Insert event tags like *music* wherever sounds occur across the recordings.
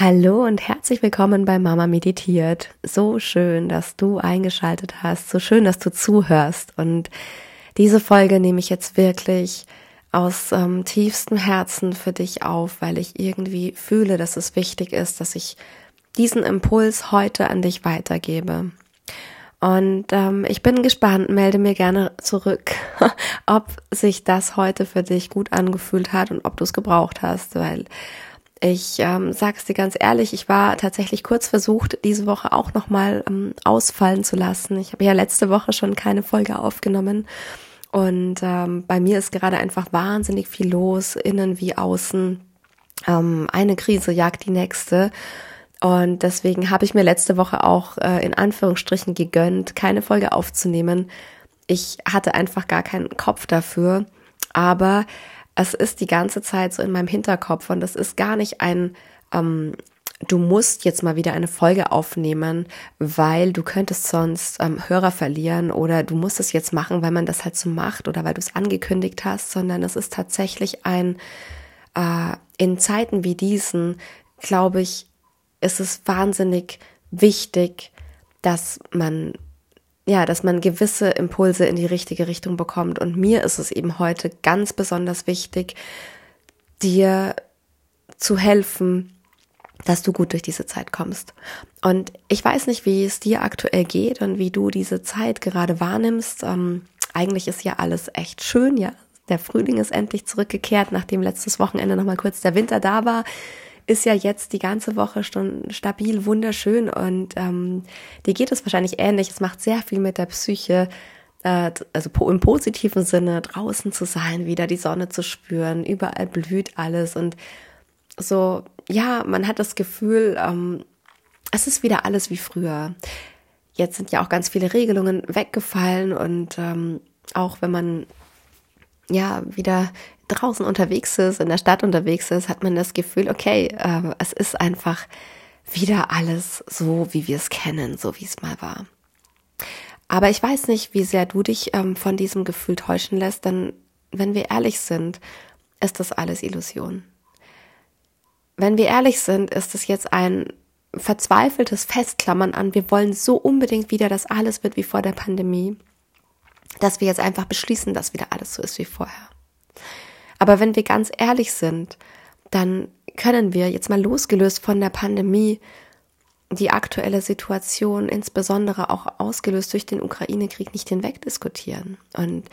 Hallo und herzlich willkommen bei Mama Meditiert. So schön, dass du eingeschaltet hast, so schön, dass du zuhörst. Und diese Folge nehme ich jetzt wirklich aus ähm, tiefstem Herzen für dich auf, weil ich irgendwie fühle, dass es wichtig ist, dass ich diesen Impuls heute an dich weitergebe. Und ähm, ich bin gespannt, melde mir gerne zurück, *laughs* ob sich das heute für dich gut angefühlt hat und ob du es gebraucht hast, weil ich ähm, sage es dir ganz ehrlich, ich war tatsächlich kurz versucht, diese Woche auch nochmal ähm, ausfallen zu lassen. Ich habe ja letzte Woche schon keine Folge aufgenommen. Und ähm, bei mir ist gerade einfach wahnsinnig viel los, innen wie außen. Ähm, eine Krise jagt die nächste. Und deswegen habe ich mir letzte Woche auch äh, in Anführungsstrichen gegönnt, keine Folge aufzunehmen. Ich hatte einfach gar keinen Kopf dafür. Aber es ist die ganze Zeit so in meinem Hinterkopf und es ist gar nicht ein, ähm, du musst jetzt mal wieder eine Folge aufnehmen, weil du könntest sonst ähm, Hörer verlieren oder du musst es jetzt machen, weil man das halt so macht oder weil du es angekündigt hast, sondern es ist tatsächlich ein, äh, in Zeiten wie diesen, glaube ich, ist es wahnsinnig wichtig, dass man ja, dass man gewisse Impulse in die richtige Richtung bekommt. Und mir ist es eben heute ganz besonders wichtig, dir zu helfen, dass du gut durch diese Zeit kommst. Und ich weiß nicht, wie es dir aktuell geht und wie du diese Zeit gerade wahrnimmst. Ähm, eigentlich ist ja alles echt schön, ja. Der Frühling ist endlich zurückgekehrt, nachdem letztes Wochenende nochmal kurz der Winter da war ist ja jetzt die ganze Woche schon stabil, wunderschön und ähm, dir geht es wahrscheinlich ähnlich. Es macht sehr viel mit der Psyche, äh, also im positiven Sinne draußen zu sein, wieder die Sonne zu spüren, überall blüht alles und so, ja, man hat das Gefühl, ähm, es ist wieder alles wie früher. Jetzt sind ja auch ganz viele Regelungen weggefallen und ähm, auch wenn man ja wieder draußen unterwegs ist, in der Stadt unterwegs ist, hat man das Gefühl, okay, äh, es ist einfach wieder alles so, wie wir es kennen, so wie es mal war. Aber ich weiß nicht, wie sehr du dich ähm, von diesem Gefühl täuschen lässt, denn wenn wir ehrlich sind, ist das alles Illusion. Wenn wir ehrlich sind, ist es jetzt ein verzweifeltes Festklammern an, wir wollen so unbedingt wieder, dass alles wird wie vor der Pandemie, dass wir jetzt einfach beschließen, dass wieder alles so ist wie vorher. Aber wenn wir ganz ehrlich sind, dann können wir jetzt mal losgelöst von der Pandemie die aktuelle Situation, insbesondere auch ausgelöst durch den Ukraine-Krieg, nicht hinwegdiskutieren. Und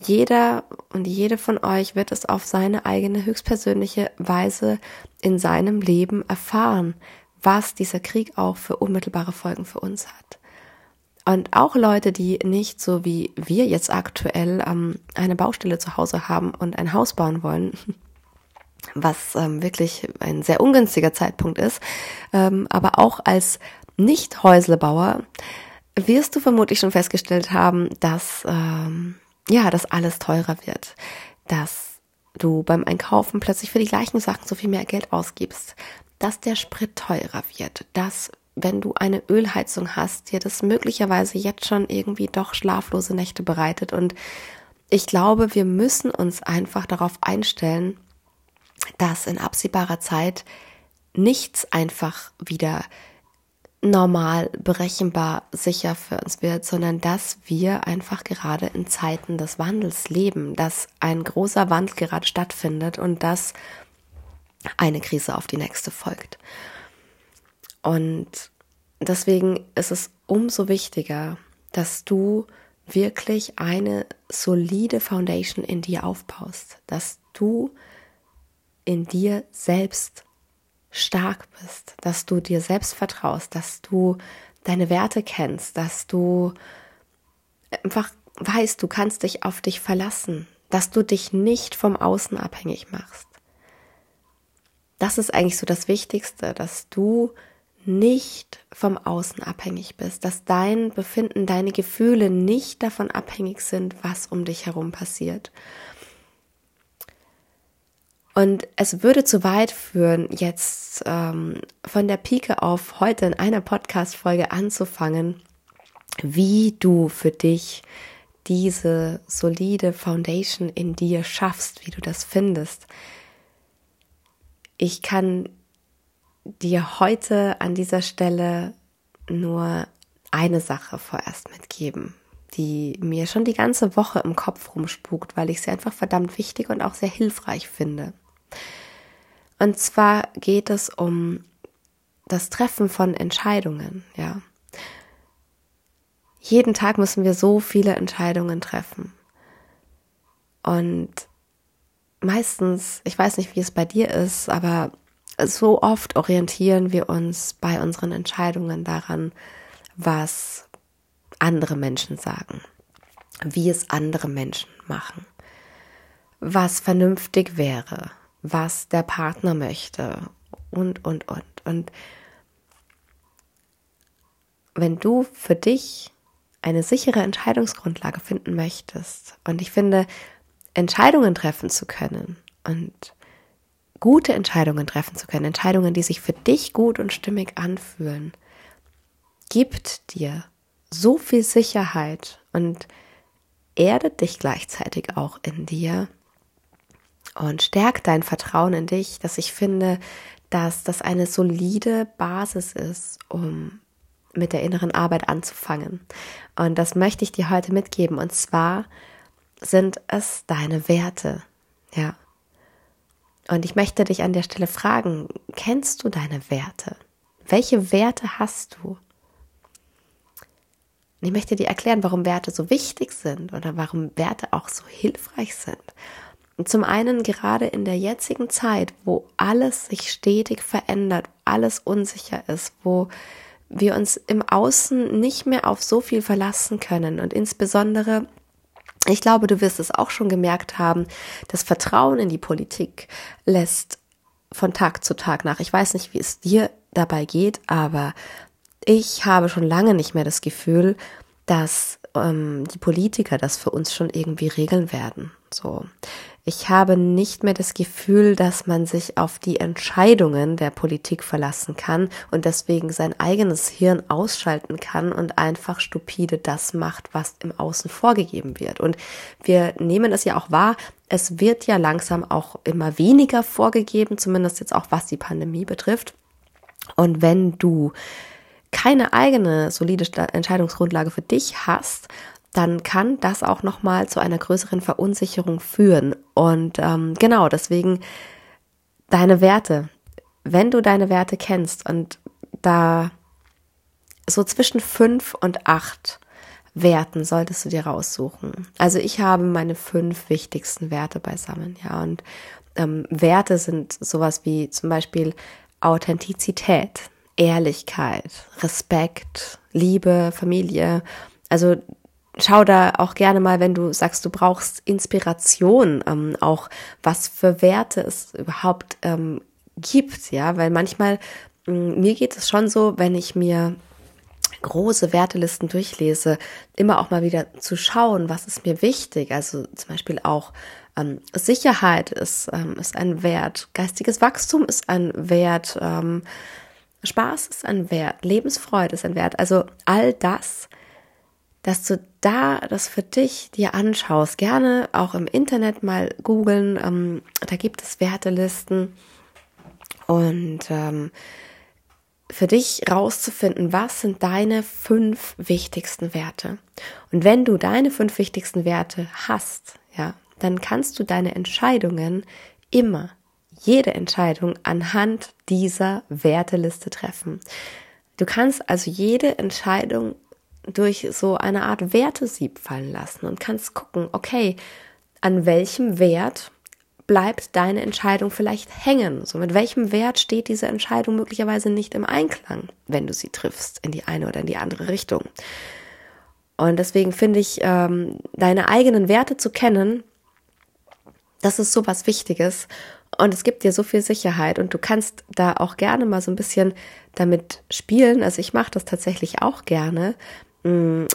jeder und jede von euch wird es auf seine eigene höchstpersönliche Weise in seinem Leben erfahren, was dieser Krieg auch für unmittelbare Folgen für uns hat. Und auch Leute, die nicht so wie wir jetzt aktuell ähm, eine Baustelle zu Hause haben und ein Haus bauen wollen, *laughs* was ähm, wirklich ein sehr ungünstiger Zeitpunkt ist, ähm, aber auch als Nicht-Häuslebauer wirst du vermutlich schon festgestellt haben, dass ähm, ja, dass alles teurer wird, dass du beim Einkaufen plötzlich für die gleichen Sachen so viel mehr Geld ausgibst, dass der Sprit teurer wird, dass wenn du eine Ölheizung hast, dir das möglicherweise jetzt schon irgendwie doch schlaflose Nächte bereitet. Und ich glaube, wir müssen uns einfach darauf einstellen, dass in absehbarer Zeit nichts einfach wieder normal, berechenbar, sicher für uns wird, sondern dass wir einfach gerade in Zeiten des Wandels leben, dass ein großer Wandel gerade stattfindet und dass eine Krise auf die nächste folgt. Und deswegen ist es umso wichtiger, dass du wirklich eine solide Foundation in dir aufbaust, dass du in dir selbst stark bist, dass du dir selbst vertraust, dass du deine Werte kennst, dass du einfach weißt, du kannst dich auf dich verlassen, dass du dich nicht vom Außen abhängig machst. Das ist eigentlich so das Wichtigste, dass du nicht vom Außen abhängig bist, dass dein Befinden, deine Gefühle nicht davon abhängig sind, was um dich herum passiert. Und es würde zu weit führen, jetzt ähm, von der Pike auf heute in einer Podcast-Folge anzufangen, wie du für dich diese solide Foundation in dir schaffst, wie du das findest. Ich kann dir heute an dieser Stelle nur eine Sache vorerst mitgeben, die mir schon die ganze Woche im Kopf rumspukt, weil ich sie einfach verdammt wichtig und auch sehr hilfreich finde. Und zwar geht es um das Treffen von Entscheidungen, ja. Jeden Tag müssen wir so viele Entscheidungen treffen. Und meistens, ich weiß nicht, wie es bei dir ist, aber so oft orientieren wir uns bei unseren Entscheidungen daran, was andere Menschen sagen, wie es andere Menschen machen, was vernünftig wäre, was der Partner möchte und, und, und. Und wenn du für dich eine sichere Entscheidungsgrundlage finden möchtest, und ich finde, Entscheidungen treffen zu können und gute Entscheidungen treffen zu können, Entscheidungen, die sich für dich gut und stimmig anfühlen, gibt dir so viel Sicherheit und erdet dich gleichzeitig auch in dir und stärkt dein Vertrauen in dich, dass ich finde, dass das eine solide Basis ist, um mit der inneren Arbeit anzufangen. Und das möchte ich dir heute mitgeben. Und zwar sind es deine Werte. Ja. Und ich möchte dich an der Stelle fragen, kennst du deine Werte? Welche Werte hast du? Und ich möchte dir erklären, warum Werte so wichtig sind oder warum Werte auch so hilfreich sind. Und zum einen gerade in der jetzigen Zeit, wo alles sich stetig verändert, alles unsicher ist, wo wir uns im Außen nicht mehr auf so viel verlassen können und insbesondere ich glaube, du wirst es auch schon gemerkt haben, das Vertrauen in die Politik lässt von Tag zu Tag nach. Ich weiß nicht, wie es dir dabei geht, aber ich habe schon lange nicht mehr das Gefühl, dass ähm, die Politiker das für uns schon irgendwie regeln werden. So. Ich habe nicht mehr das Gefühl, dass man sich auf die Entscheidungen der Politik verlassen kann und deswegen sein eigenes Hirn ausschalten kann und einfach stupide das macht, was im Außen vorgegeben wird. Und wir nehmen es ja auch wahr, es wird ja langsam auch immer weniger vorgegeben, zumindest jetzt auch was die Pandemie betrifft. Und wenn du keine eigene solide Entscheidungsgrundlage für dich hast, dann kann das auch nochmal zu einer größeren Verunsicherung führen. Und ähm, genau, deswegen deine Werte. Wenn du deine Werte kennst und da so zwischen fünf und acht Werten solltest du dir raussuchen. Also ich habe meine fünf wichtigsten Werte beisammen, ja. Und ähm, Werte sind sowas wie zum Beispiel Authentizität, Ehrlichkeit, Respekt, Liebe, Familie. Also schau da auch gerne mal, wenn du sagst, du brauchst Inspiration, ähm, auch was für Werte es überhaupt ähm, gibt, ja, weil manchmal mm, mir geht es schon so, wenn ich mir große Wertelisten durchlese, immer auch mal wieder zu schauen, was ist mir wichtig. Also zum Beispiel auch ähm, Sicherheit ist, ähm, ist ein Wert, geistiges Wachstum ist ein Wert, ähm, Spaß ist ein Wert, Lebensfreude ist ein Wert. Also all das dass du da das für dich dir anschaust. Gerne auch im Internet mal googeln. Ähm, da gibt es Wertelisten und ähm, für dich rauszufinden, was sind deine fünf wichtigsten Werte. Und wenn du deine fünf wichtigsten Werte hast, ja, dann kannst du deine Entscheidungen immer, jede Entscheidung anhand dieser Werteliste treffen. Du kannst also jede Entscheidung durch so eine Art Wertesieb fallen lassen und kannst gucken, okay, an welchem Wert bleibt deine Entscheidung vielleicht hängen? So mit welchem Wert steht diese Entscheidung möglicherweise nicht im Einklang, wenn du sie triffst in die eine oder in die andere Richtung? Und deswegen finde ich, ähm, deine eigenen Werte zu kennen, das ist so was Wichtiges und es gibt dir so viel Sicherheit und du kannst da auch gerne mal so ein bisschen damit spielen. Also ich mache das tatsächlich auch gerne,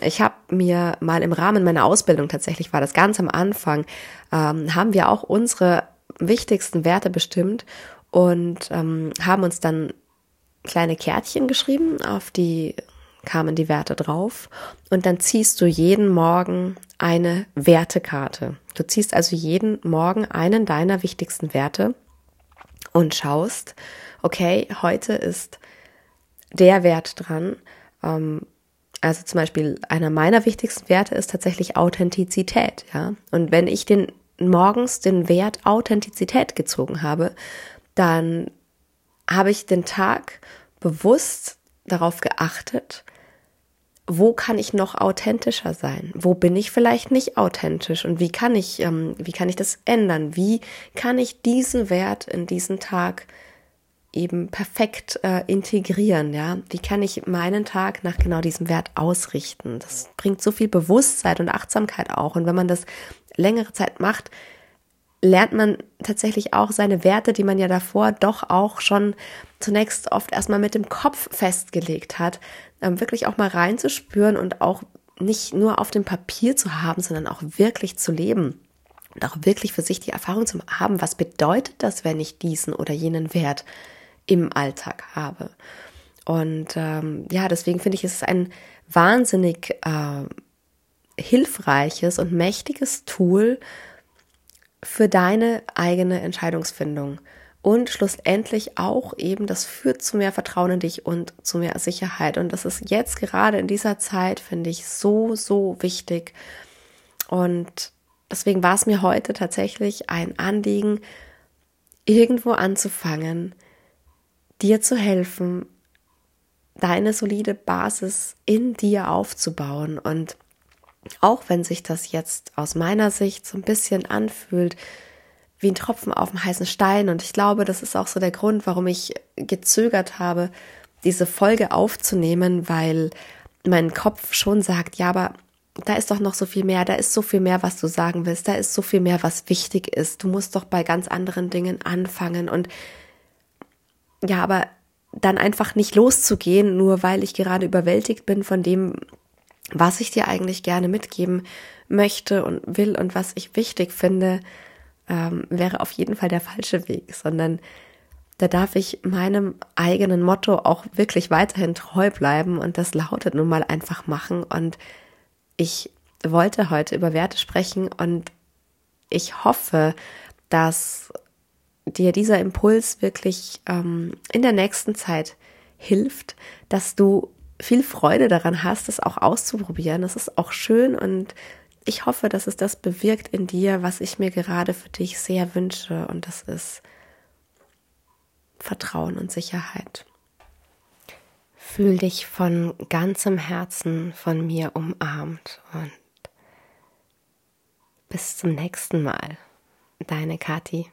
ich habe mir mal im Rahmen meiner Ausbildung, tatsächlich war das ganz am Anfang, ähm, haben wir auch unsere wichtigsten Werte bestimmt und ähm, haben uns dann kleine Kärtchen geschrieben, auf die kamen die Werte drauf und dann ziehst du jeden Morgen eine Wertekarte. Du ziehst also jeden Morgen einen deiner wichtigsten Werte und schaust, okay, heute ist der Wert dran. Ähm, also zum Beispiel einer meiner wichtigsten Werte ist tatsächlich Authentizität, ja. Und wenn ich den morgens den Wert Authentizität gezogen habe, dann habe ich den Tag bewusst darauf geachtet, wo kann ich noch authentischer sein? Wo bin ich vielleicht nicht authentisch? Und wie kann ich, ähm, wie kann ich das ändern? Wie kann ich diesen Wert in diesen Tag eben perfekt äh, integrieren? Ja, wie kann ich meinen Tag nach genau diesem Wert ausrichten? Das bringt so viel Bewusstsein und Achtsamkeit auch. Und wenn man das längere Zeit macht, lernt man tatsächlich auch seine Werte, die man ja davor doch auch schon zunächst oft erstmal mit dem Kopf festgelegt hat, ähm, wirklich auch mal reinzuspüren und auch nicht nur auf dem Papier zu haben, sondern auch wirklich zu leben. Und auch wirklich für sich die Erfahrung zu haben, was bedeutet das, wenn ich diesen oder jenen Wert im Alltag habe. Und ähm, ja, deswegen finde ich, ist es ein wahnsinnig äh, hilfreiches und mächtiges Tool, für deine eigene Entscheidungsfindung. Und schlussendlich auch eben, das führt zu mehr Vertrauen in dich und zu mehr Sicherheit. Und das ist jetzt gerade in dieser Zeit, finde ich, so, so wichtig. Und deswegen war es mir heute tatsächlich ein Anliegen, irgendwo anzufangen, dir zu helfen, deine solide Basis in dir aufzubauen. Und auch wenn sich das jetzt aus meiner Sicht so ein bisschen anfühlt wie ein Tropfen auf dem heißen Stein. Und ich glaube, das ist auch so der Grund, warum ich gezögert habe, diese Folge aufzunehmen, weil mein Kopf schon sagt, ja, aber da ist doch noch so viel mehr, da ist so viel mehr, was du sagen willst, da ist so viel mehr, was wichtig ist. Du musst doch bei ganz anderen Dingen anfangen und ja, aber dann einfach nicht loszugehen, nur weil ich gerade überwältigt bin von dem, was ich dir eigentlich gerne mitgeben möchte und will und was ich wichtig finde, ähm, wäre auf jeden Fall der falsche Weg, sondern da darf ich meinem eigenen Motto auch wirklich weiterhin treu bleiben und das lautet nun mal einfach machen. Und ich wollte heute über Werte sprechen und ich hoffe, dass dir dieser Impuls wirklich ähm, in der nächsten Zeit hilft, dass du viel Freude daran hast, es auch auszuprobieren. Das ist auch schön und ich hoffe, dass es das bewirkt in dir, was ich mir gerade für dich sehr wünsche und das ist Vertrauen und Sicherheit. Fühl dich von ganzem Herzen von mir umarmt und bis zum nächsten Mal. Deine Kathi.